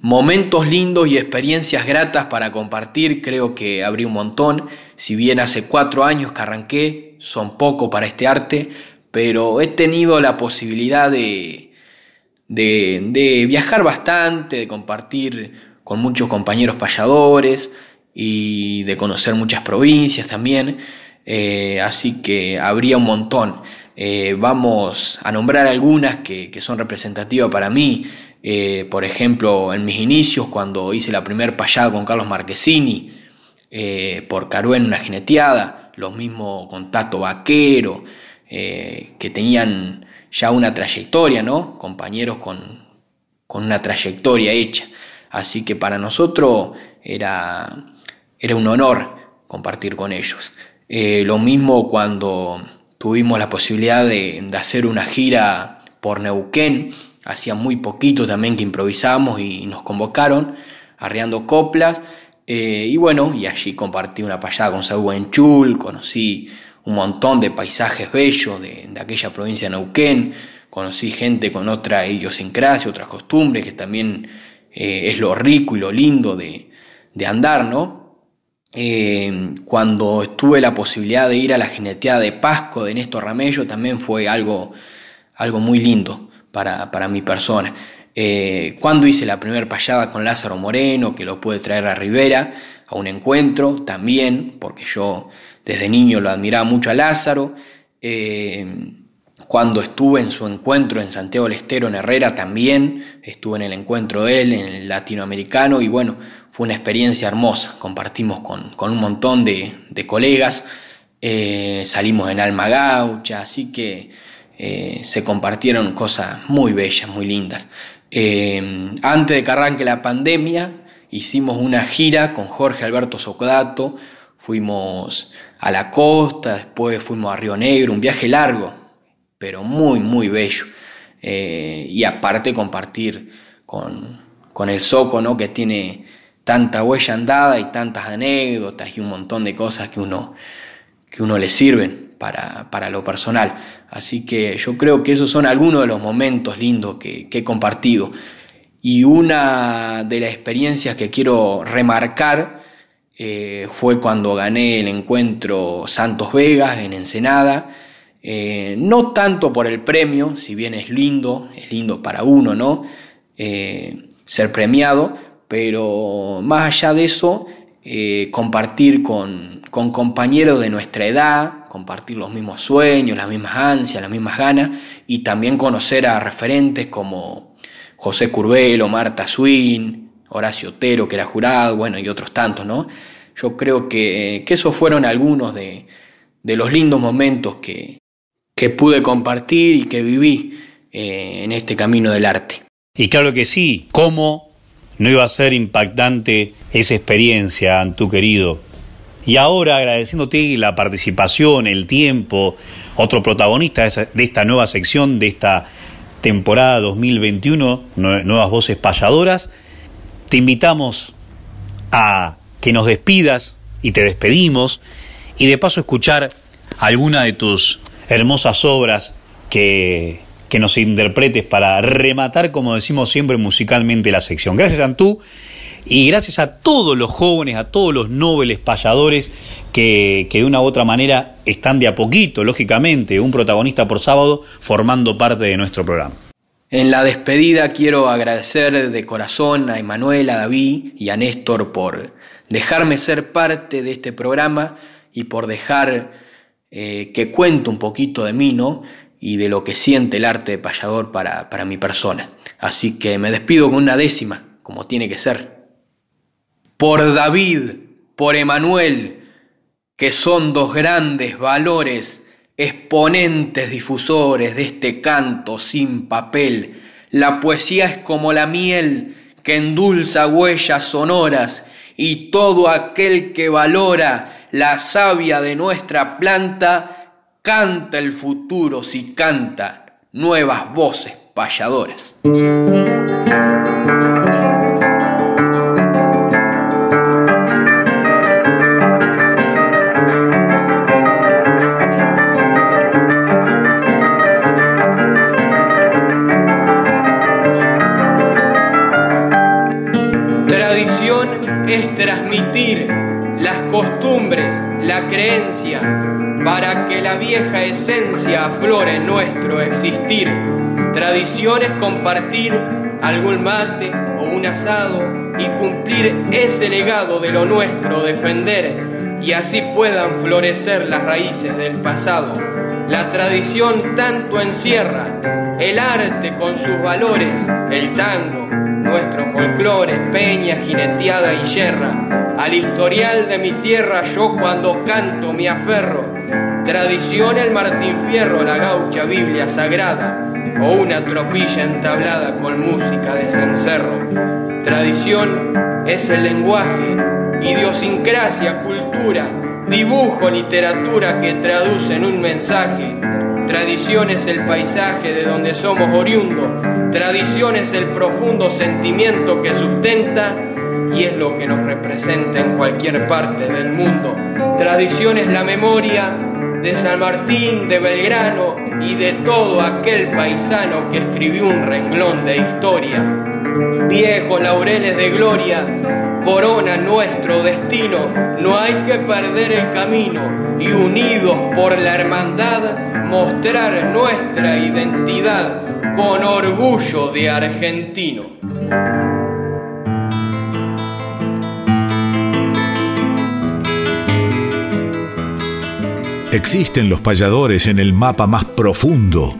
Speaker 11: Momentos lindos y experiencias gratas para compartir, creo que habría un montón. Si bien hace cuatro años que arranqué, son poco para este arte, pero he tenido la posibilidad de, de, viajar bastante, de compartir con muchos compañeros payadores y de conocer muchas provincias también, eh, así que habría un montón. Eh, vamos a nombrar algunas que, son representativas para mí. Eh, por ejemplo, en mis inicios, cuando hice la primer payada con Carlos Marquesini, por Caruén, una jineteada, lo mismo con Tato Vaquero, eh, que tenían ya una trayectoria, ¿no? Compañeros con, una trayectoria hecha. Así que para nosotros era, era un honor compartir con ellos. Eh, lo mismo cuando tuvimos la posibilidad de, hacer una gira por Neuquén, hacía muy poquito también que improvisamos y nos convocaron, arreando coplas, eh, y bueno, y allí compartí una payada con Saúl Enchul, conocí un montón de paisajes bellos de, aquella provincia de Neuquén, conocí gente con otra idiosincrasia, otras costumbres, que también eh, es lo rico y lo lindo de, andar, ¿no? Eh, cuando tuve la posibilidad de ir a la jineteada de Pasco de Néstor Ramello, también fue algo, algo muy lindo para, mi persona. Eh, cuando hice la primera payada con Lázaro Moreno, que lo pude traer a Rivera a un encuentro, también, porque yo desde niño lo admiraba mucho a Lázaro. Eh, cuando estuve en su encuentro en Santiago del Estero, en Herrera, también estuve en el encuentro de él, en el latinoamericano, y bueno, fue una experiencia hermosa. Compartimos con, un montón de, colegas, eh, salimos en Alma Gaucha, así que eh, se compartieron cosas muy bellas, muy lindas. antes de que arranque la pandemia, hicimos una gira con Jorge Alberto Socodato, fuimos a la costa, después fuimos a Río Negro, un viaje largo, pero muy, muy bello. Eh, y aparte compartir con, el Soco, ¿no? que tiene tanta huella andada y tantas anécdotas y un montón de cosas que uno, que uno le sirven para, lo personal. Así que yo creo que esos son algunos de los momentos lindos que, que he compartido. Y una de las experiencias que quiero remarcar eh, fue cuando gané el encuentro Santos Vegas en Ensenada. Eh, no tanto por el premio, si bien es lindo, es lindo para uno, ¿no? Eh, ser premiado, pero más allá de eso, compartir con, compañeros de nuestra edad, compartir los mismos sueños, las mismas ansias, las mismas ganas, y también conocer a referentes como José Curbelo, Marta Swin, Horacio Otero, que era jurado, bueno, y otros tantos, ¿no? Yo creo que, esos fueron algunos de, los lindos momentos que, que, pude compartir y que viví eh, en este camino del arte.
Speaker 2: Y claro que sí, cómo no iba a ser impactante esa experiencia, Antú querido. Y ahora agradeciéndote la participación, el tiempo, otro protagonista de esta nueva sección, de esta temporada 2021, Nuevas Voces Payadoras, te invitamos a que nos despidas y te despedimos y de paso escuchar alguna de tus hermosas obras que, que nos interpretes para rematar, como decimos siempre musicalmente, la sección. Gracias, Antú. Y gracias a todos los jóvenes, a todos los nobles payadores que, que, de una u otra manera están de a poquito, lógicamente, un protagonista por sábado, formando parte de nuestro programa.
Speaker 11: En la despedida quiero agradecer de corazón a Emanuel, a David y a Néstor por dejarme ser parte de este programa y por dejar eh, que cuente un poquito de mí, ¿no? Y de lo que siente el arte de payador para, para mi persona. Así que me despido con una décima, como tiene que ser por David, por Emanuel, que son dos grandes valores, exponentes difusores de este canto sin papel. La poesía es como la miel que endulza huellas sonoras y todo aquel que valora la savia de nuestra planta canta el futuro si canta nuevas voces payadoras.
Speaker 12: Vieja esencia aflore en nuestro existir. Tradición es compartir algún mate o un asado y cumplir ese legado de lo nuestro, defender y así puedan florecer las raíces del pasado. La tradición tanto encierra el arte con sus valores, el tango, nuestro folclore, peña, jineteada y yerra al historial de mi tierra yo cuando canto me aferro. Tradición el Martín Fierro, la gaucha Biblia sagrada o una tropilla entablada con música de cencerro. Tradición es el lenguaje, idiosincrasia, cultura, dibujo, literatura que traducen un mensaje. Tradición es el paisaje de donde somos oriundo. Tradición es el profundo sentimiento que sustenta y es lo que nos representa en cualquier parte del mundo. Tradición es la memoria de San Martín, de Belgrano y de todo aquel paisano que escribió un renglón de historia. Viejos laureles de gloria corona nuestro destino, no hay que perder el camino y unidos por la hermandad mostrar nuestra identidad con orgullo de argentino.
Speaker 8: Existen los payadores en el mapa más profundo.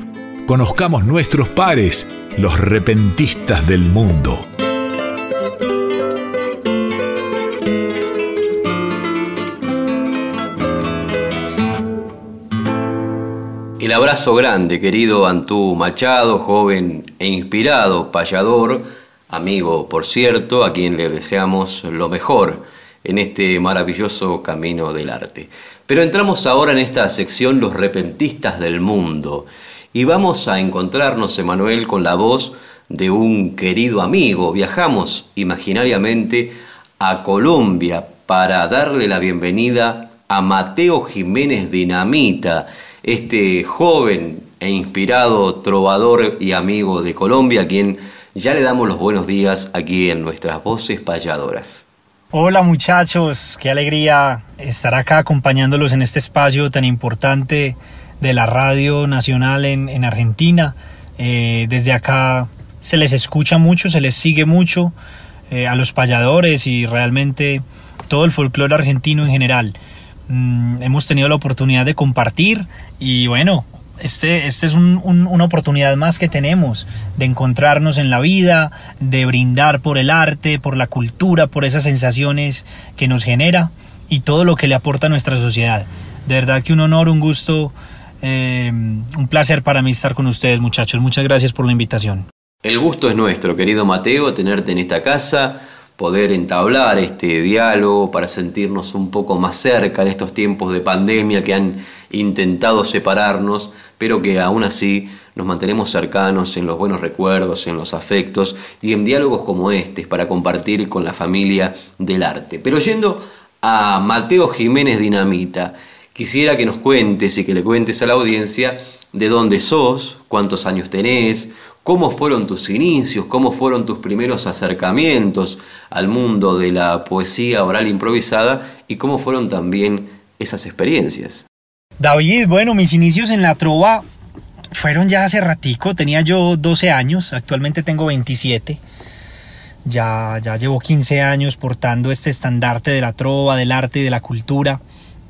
Speaker 8: Conozcamos nuestros pares, los repentistas del mundo.
Speaker 1: El abrazo grande, querido Antú Machado, joven e inspirado payador, amigo por cierto, a quien le deseamos lo mejor en este maravilloso camino del arte. Pero entramos ahora en esta sección Los repentistas del mundo y vamos a encontrarnos, Emanuel, con la voz de un querido amigo. Viajamos imaginariamente a Colombia para darle la bienvenida a Mateo Jiménez Dinamita, este joven e inspirado trovador y amigo de Colombia, a quien ya le damos los buenos días aquí en nuestras voces payadoras.
Speaker 13: Hola muchachos, qué alegría estar acá acompañándolos en este espacio tan importante de la Radio Nacional en, Argentina. Eh, desde acá se les escucha mucho, se les sigue mucho eh, a los payadores y realmente todo el folclore argentino en general. Mm, hemos tenido la oportunidad de compartir y bueno, este, este es una oportunidad más que tenemos de encontrarnos en la vida, de brindar por el arte, por la cultura, por esas sensaciones que nos genera y todo lo que le aporta a nuestra sociedad. De verdad que un honor, un gusto, eh, un placer para mí estar con ustedes muchachos. Muchas gracias por la invitación.
Speaker 1: El gusto es nuestro, querido Mateo, tenerte en esta casa, poder entablar este diálogo para sentirnos un poco más cerca en estos tiempos de pandemia que han intentado separarnos, pero que aún así nos mantenemos cercanos en los buenos recuerdos, en los afectos y en diálogos como este para compartir con la familia del arte. Pero yendo a Mateo Jiménez Dinamita, quisiera que nos cuentes y que le cuentes a la audiencia de dónde sos, cuántos años tenés, cómo fueron tus inicios, cómo fueron tus primeros acercamientos al mundo de la poesía oral improvisada y cómo fueron también esas experiencias.
Speaker 13: David, bueno, mis inicios en la trova fueron ya hace ratico, tenía yo 12 años, actualmente tengo 27. Ya, ya llevo 15 años portando este estandarte de la trova, del arte y de la cultura.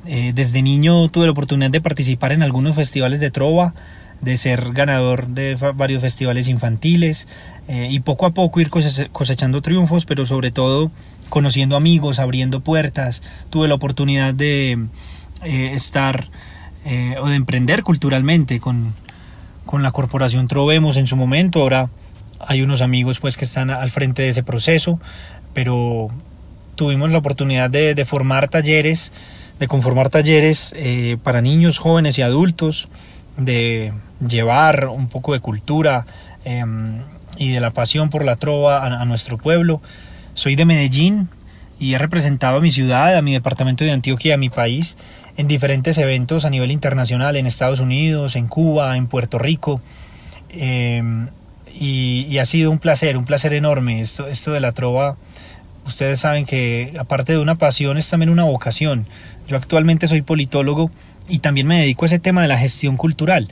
Speaker 13: Eh, desde niño tuve la oportunidad de participar en algunos festivales de trova, de ser ganador de varios festivales infantiles eh, y poco a poco ir cosechando triunfos, pero sobre todo conociendo amigos, abriendo puertas. Tuve la oportunidad de eh, estar eh, o de emprender culturalmente con, con la corporación Trovemos en su momento. Ahora hay unos amigos pues que están al frente de ese proceso, pero tuvimos la oportunidad de, formar talleres, de conformar talleres para niños, jóvenes y adultos, de llevar un poco de cultura em, y de la pasión por la trova a, nuestro pueblo. Soy de Medellín y he representado a mi ciudad, a mi departamento de Antioquia, a mi país, en diferentes eventos a nivel internacional, en Estados Unidos, en Cuba, en Puerto Rico. Em, y, ha sido un placer, un placer enorme. Esto, esto de la trova, ustedes saben que aparte de una pasión es también una vocación. Yo actualmente soy politólogo y también me dedico a ese tema de la gestión cultural.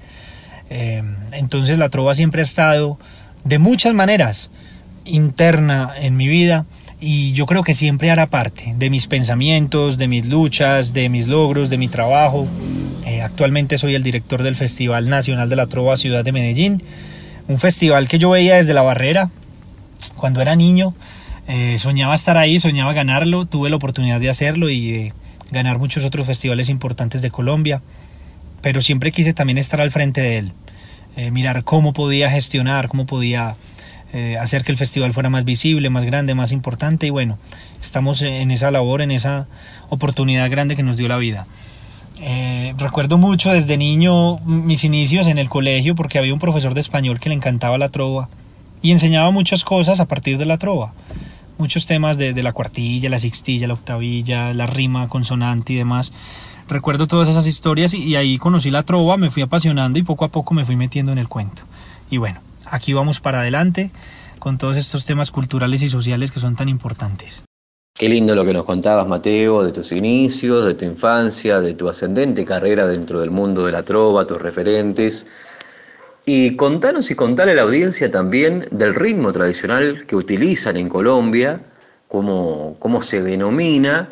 Speaker 13: Eh, entonces la trova siempre ha estado de muchas maneras interna en mi vida y yo creo que siempre hará parte de mis pensamientos, de mis luchas, de mis logros, de mi trabajo. Eh, actualmente soy el director del Festival Nacional de la Trova Ciudad de Medellín, un festival que yo veía desde la barrera cuando era niño. Eh, soñaba estar ahí, soñaba ganarlo, tuve la oportunidad de hacerlo y de ganar muchos otros festivales importantes de Colombia, pero siempre quise también estar al frente de él, eh, mirar cómo podía gestionar, cómo podía eh, hacer que el festival fuera más visible, más grande, más importante y bueno, estamos en esa labor, en esa oportunidad grande que nos dio la vida. Eh, recuerdo mucho desde niño mis inicios en el colegio porque había un profesor de español que le encantaba la trova y enseñaba muchas cosas a partir de la trova muchos temas de, la cuartilla, la sextilla, la octavilla, la rima, consonante y demás. Recuerdo todas esas historias y, ahí conocí la trova, me fui apasionando y poco a poco me fui metiendo en el cuento. Y bueno, aquí vamos para adelante con todos estos temas culturales y sociales que son tan importantes.
Speaker 1: Qué lindo lo que nos contabas, Mateo, de tus inicios, de tu infancia, de tu ascendente carrera dentro del mundo de la trova, tus referentes. Y contanos y contale a la audiencia también del ritmo tradicional que utilizan en Colombia, cómo, cómo se denomina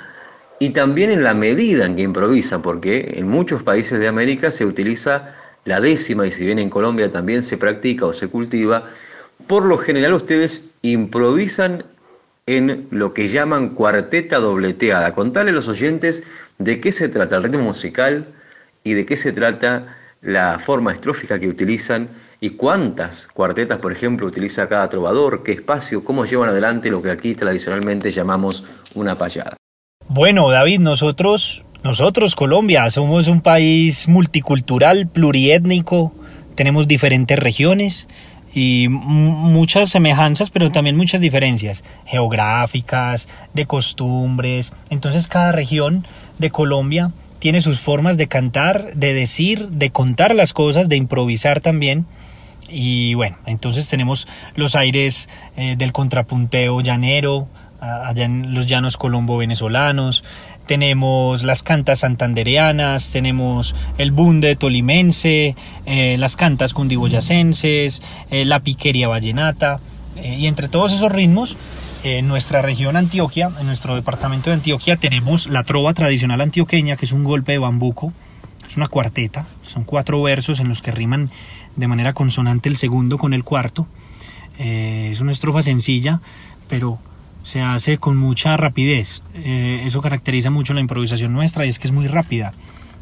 Speaker 1: y también en la medida en que improvisan, porque en muchos países de América se utiliza la décima y si bien en Colombia también se practica o se cultiva, por lo general ustedes improvisan en lo que llaman cuarteta dobleteada. Contale a los oyentes de qué se trata el ritmo musical y de qué se trata la forma estrófica que utilizan y cuántas cuartetas, por ejemplo, utiliza cada trovador, qué espacio, cómo llevan adelante lo que aquí tradicionalmente llamamos una payada.
Speaker 13: Bueno, David, nosotros, nosotros Colombia, somos un país multicultural, pluriétnico, tenemos diferentes regiones y muchas semejanzas, pero también muchas diferencias geográficas, de costumbres. Entonces cada región de Colombia tiene sus formas de cantar, de decir, de contar las cosas, de improvisar también. Y bueno, entonces tenemos los aires eh, del contrapunteo llanero, allá en los llanos colombo-venezolanos, tenemos las cantas santandereanas, tenemos el bunde tolimense, eh, las cantas cundiboyacenses, eh, la piquería vallenata, y entre todos esos ritmos en nuestra región Antioquia, en nuestro departamento de Antioquia, tenemos la trova tradicional antioqueña, que es un golpe de bambuco, es una cuarteta, son cuatro versos en los que riman de manera consonante el segundo con el cuarto. Eh, es una estrofa sencilla, pero se hace con mucha rapidez. Eh, eso caracteriza mucho la improvisación nuestra y es que es muy rápida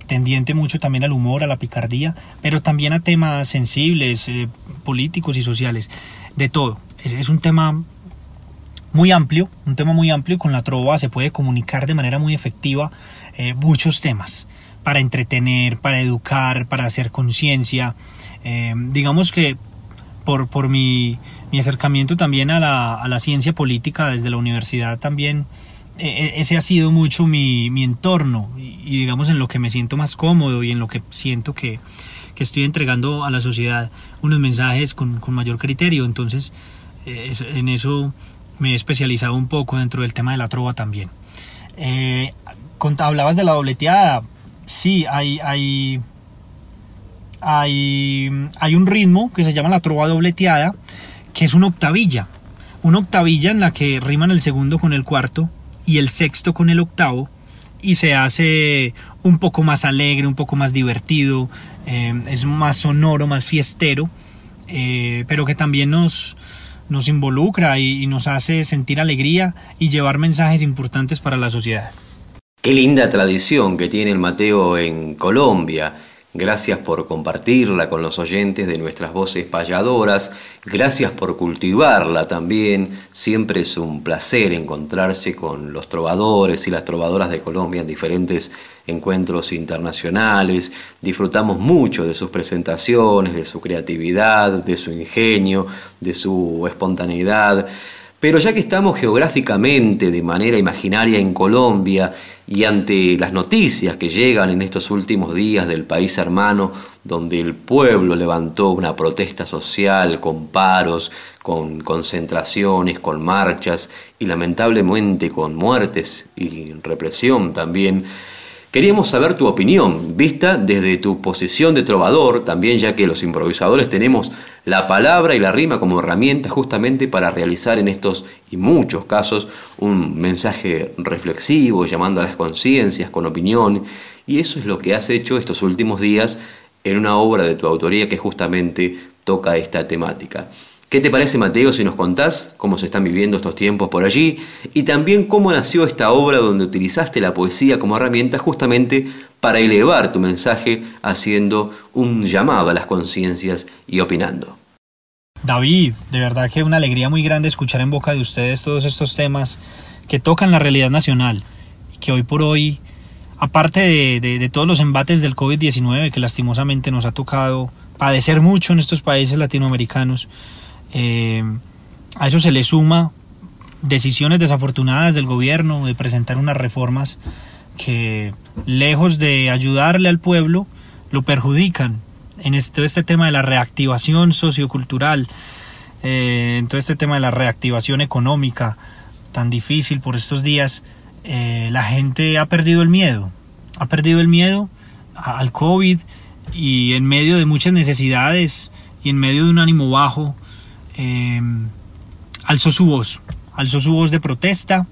Speaker 13: tendiente mucho también al humor, a la picardía, pero también a temas sensibles, eh, políticos y sociales. de todo. Es, un tema muy amplio, un tema muy amplio y con la trova se puede comunicar de manera muy efectiva eh, muchos temas para entretener, para educar, para hacer conciencia. Digamos que por, por mi, mi, acercamiento también a la, a la, ciencia política desde la universidad también, e, e, ese ha sido mucho mi, mi entorno y, y, digamos en lo que me siento más cómodo y en lo que siento que, que estoy entregando a la sociedad unos mensajes con, con mayor criterio. Entonces, eh, en eso me he especializado un poco dentro del tema de la trova también. Eh, hablabas de la dobleteada. Sí, hay, hay, hay, un ritmo que se llama la trova dobleteada, que es una octavilla. Una octavilla en la que riman el segundo con el cuarto y el sexto con el octavo y se hace un poco más alegre, un poco más divertido, eh, es más sonoro, más fiestero, eh, pero que también nos, nos involucra y nos hace sentir alegría y llevar mensajes importantes para la sociedad.
Speaker 1: Qué linda tradición que tiene el Mateo en Colombia. Gracias por compartirla con los oyentes de nuestras voces payadoras. Gracias por cultivarla también. Siempre es un placer encontrarse con los trovadores y las trovadoras de Colombia en diferentes encuentros internacionales. Disfrutamos mucho de sus presentaciones, de su creatividad, de su ingenio, de su espontaneidad. Pero ya que estamos geográficamente de manera imaginaria en Colombia y ante las noticias que llegan en estos últimos días del país hermano, donde el pueblo levantó una protesta social con paros, con concentraciones, con marchas y lamentablemente con muertes y represión también, Queríamos saber tu opinión, vista desde tu posición de trovador, también ya que los improvisadores tenemos la palabra y la rima como herramienta justamente para realizar en estos y muchos casos un mensaje reflexivo, llamando a las conciencias con opinión, y eso es lo que has hecho estos últimos días en una obra de tu autoría que justamente toca esta temática. ¿Qué te parece, Mateo, si nos contás cómo se están viviendo estos tiempos por allí y también cómo nació esta obra donde utilizaste la poesía como herramienta justamente para elevar tu mensaje haciendo un llamado a las conciencias y opinando?
Speaker 13: David, de verdad que una alegría muy grande escuchar en boca de ustedes todos estos temas que tocan la realidad nacional y que hoy por hoy, aparte de, todos los embates del COVID-19 que lastimosamente nos ha tocado padecer mucho en estos países latinoamericanos, eh, a eso se le suma decisiones desafortunadas del gobierno de presentar unas reformas que lejos de ayudarle al pueblo lo perjudican en este, este tema de la reactivación sociocultural, eh, en todo este tema de la reactivación económica tan difícil por estos días, eh, la gente ha perdido el miedo, ha perdido el miedo al COVID y en medio de muchas necesidades y en medio de un ánimo bajo, eh, alzó su voz, alzó su voz de protesta,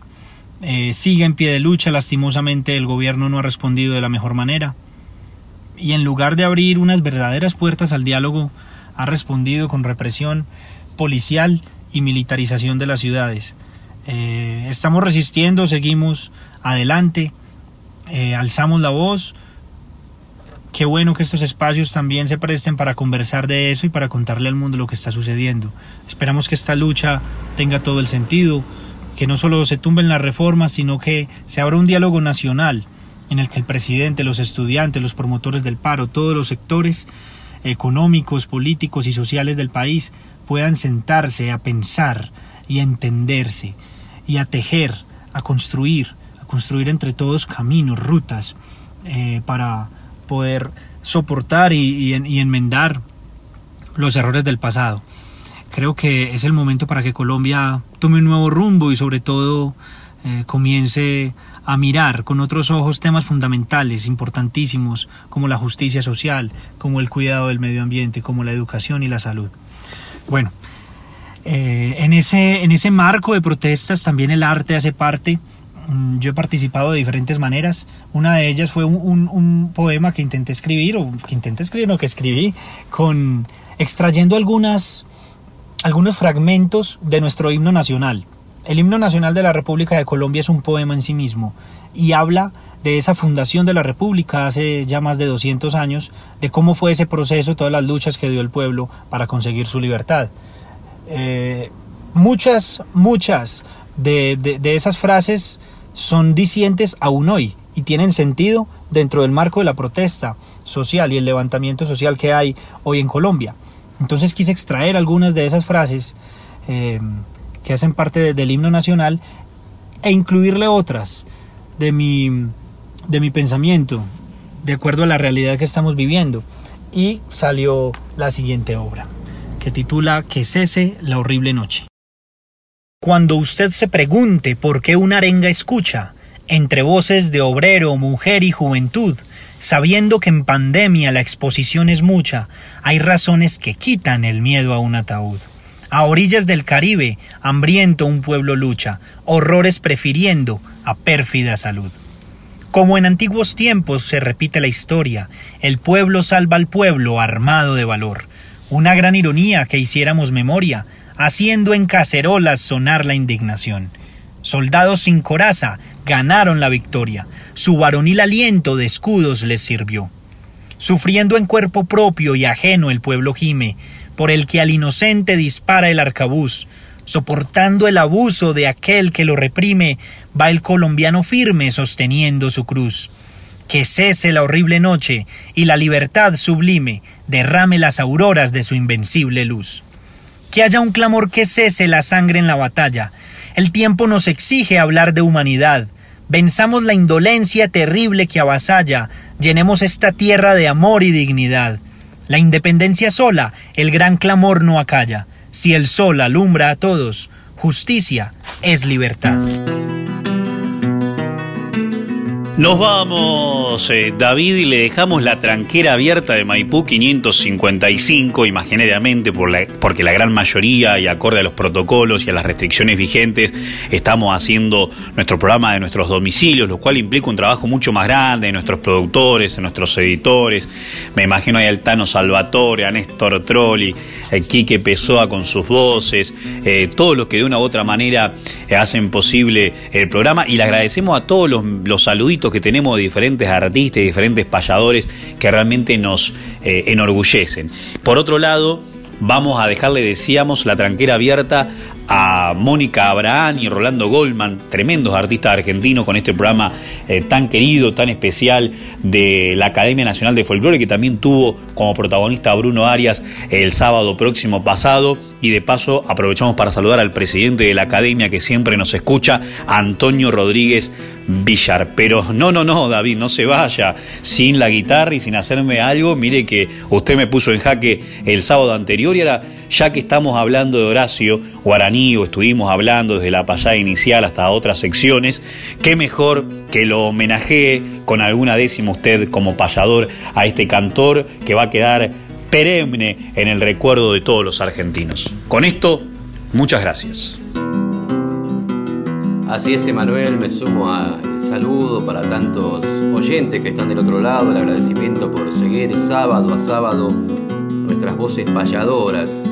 Speaker 13: eh, sigue en pie de lucha, lastimosamente el gobierno no ha respondido de la mejor manera y en lugar de abrir unas verdaderas puertas al diálogo, ha respondido con represión policial y militarización de las ciudades. Eh, estamos resistiendo, seguimos adelante, alzamos la voz, qué bueno que estos espacios también se presten para conversar de eso y para contarle al mundo lo que está sucediendo. Esperamos que esta lucha tenga todo el sentido, que no solo se tumben las reformas, sino que se abra un diálogo nacional en el que el presidente, los estudiantes, los promotores del paro, todos los sectores económicos, políticos y sociales del país puedan sentarse a pensar y a entenderse y a tejer, a construir, a construir entre todos caminos, rutas eh, para poder soportar y, enmendar los errores del pasado. Creo que es el momento para que Colombia tome un nuevo rumbo y sobre todo eh, comience a mirar con otros ojos temas fundamentales, importantísimos, como la justicia social, como el cuidado del medio ambiente, como la educación y la salud. Bueno, eh, en, ese, en ese marco de protestas también el arte hace parte yo he participado de diferentes maneras. Una de ellas fue un, poema que intenté escribir, o que intenté escribir, no, que escribí, con extrayendo algunas, algunos fragmentos de nuestro himno nacional. El himno nacional de la República de Colombia es un poema en sí mismo y habla de esa fundación de la República hace ya más de 200 años, de cómo fue ese proceso, todas las luchas que dio el pueblo para conseguir su libertad. Eh, muchas, muchas de, de, esas frases son dicientes aún hoy y tienen sentido dentro del marco de la protesta social y el levantamiento social que hay hoy en Colombia. Entonces quise extraer algunas de esas frases eh, que hacen parte del himno nacional e incluirle otras de mi, de mi pensamiento, de acuerdo a la realidad que estamos viviendo. Y salió la siguiente obra, que titula Que cese la horrible noche. Cuando usted se pregunte por qué una arenga escucha, entre voces de obrero, mujer y juventud, sabiendo que en pandemia la exposición es mucha, hay razones que quitan el miedo a un ataúd. A orillas del Caribe, hambriento un pueblo lucha, horrores prefiriendo a pérfida salud. Como en antiguos tiempos se repite la historia, el pueblo salva al pueblo armado de valor. Una gran ironía que hiciéramos memoria, haciendo en cacerolas sonar la indignación. Soldados sin coraza ganaron la victoria, su varonil aliento de escudos les sirvió. Sufriendo en cuerpo propio y ajeno el pueblo gime, por el que al inocente dispara el arcabuz, soportando el abuso de aquel que lo reprime, va el colombiano firme sosteniendo su cruz. Que cese la horrible noche y la libertad sublime derrame las auroras de su invencible luz. Que haya un clamor que cese la sangre en la batalla. El tiempo nos exige hablar de humanidad. Venzamos la indolencia terrible que avasalla. Llenemos esta tierra de amor y dignidad. La independencia sola, el gran clamor no acalla. Si el sol alumbra a todos, justicia es libertad.
Speaker 2: Nos vamos, eh, David, y le dejamos la tranquera abierta de Maipú 555, imaginariamente, por la, porque la gran mayoría, y acorde a los protocolos y a las restricciones vigentes, estamos haciendo nuestro programa de nuestros domicilios, lo cual implica un trabajo mucho más grande de nuestros productores, de nuestros editores. Me imagino ahí al Tano Salvatore, a Néstor Trolli, a eh, Quique Pessoa con sus voces, eh, todos los que de una u otra manera hacen posible el programa, y le agradecemos a todos los, los saluditos que tenemos de diferentes artistas y diferentes payadores que realmente nos eh, enorgullecen. Por otro lado, vamos a dejarle, decíamos, la tranquera abierta a Mónica Abraham y Rolando Goldman, tremendos artistas argentinos con este programa eh, tan querido, tan especial de la Academia Nacional de Folclore, que también tuvo como protagonista a Bruno Arias el sábado próximo pasado. Y de paso aprovechamos para saludar al presidente de la Academia que siempre nos escucha, Antonio Rodríguez Villar. Pero no, no, no, David, no se vaya sin la guitarra y sin hacerme algo. Mire que usted me puso en jaque el sábado anterior y ahora, ya que estamos hablando de Horacio Guaraní o estuvimos hablando desde la payada inicial hasta otras secciones, qué mejor que lo homenajee con alguna décima usted como payador a este cantor que va a quedar perenne en el recuerdo de todos los argentinos. Con esto, muchas gracias.
Speaker 1: Así es, Emanuel, me sumo al saludo para tantos oyentes que están del otro lado, el agradecimiento por seguir sábado a sábado nuestras voces payadoras.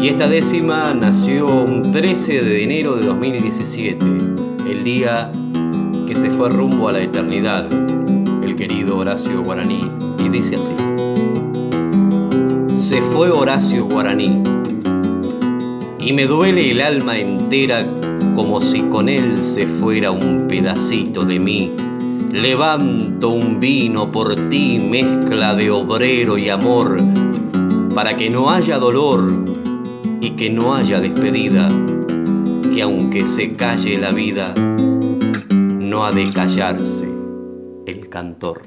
Speaker 1: Y esta décima nació un 13 de enero de 2017, el día que se fue rumbo a la eternidad, el querido Horacio Guaraní, y dice así. Se fue Horacio Guaraní, y me duele el alma entera como si con él se fuera un pedacito de mí. Levanto un vino por ti, mezcla de obrero y amor, para que no haya dolor y que no haya despedida, que aunque se calle la vida, no ha de callarse el cantor.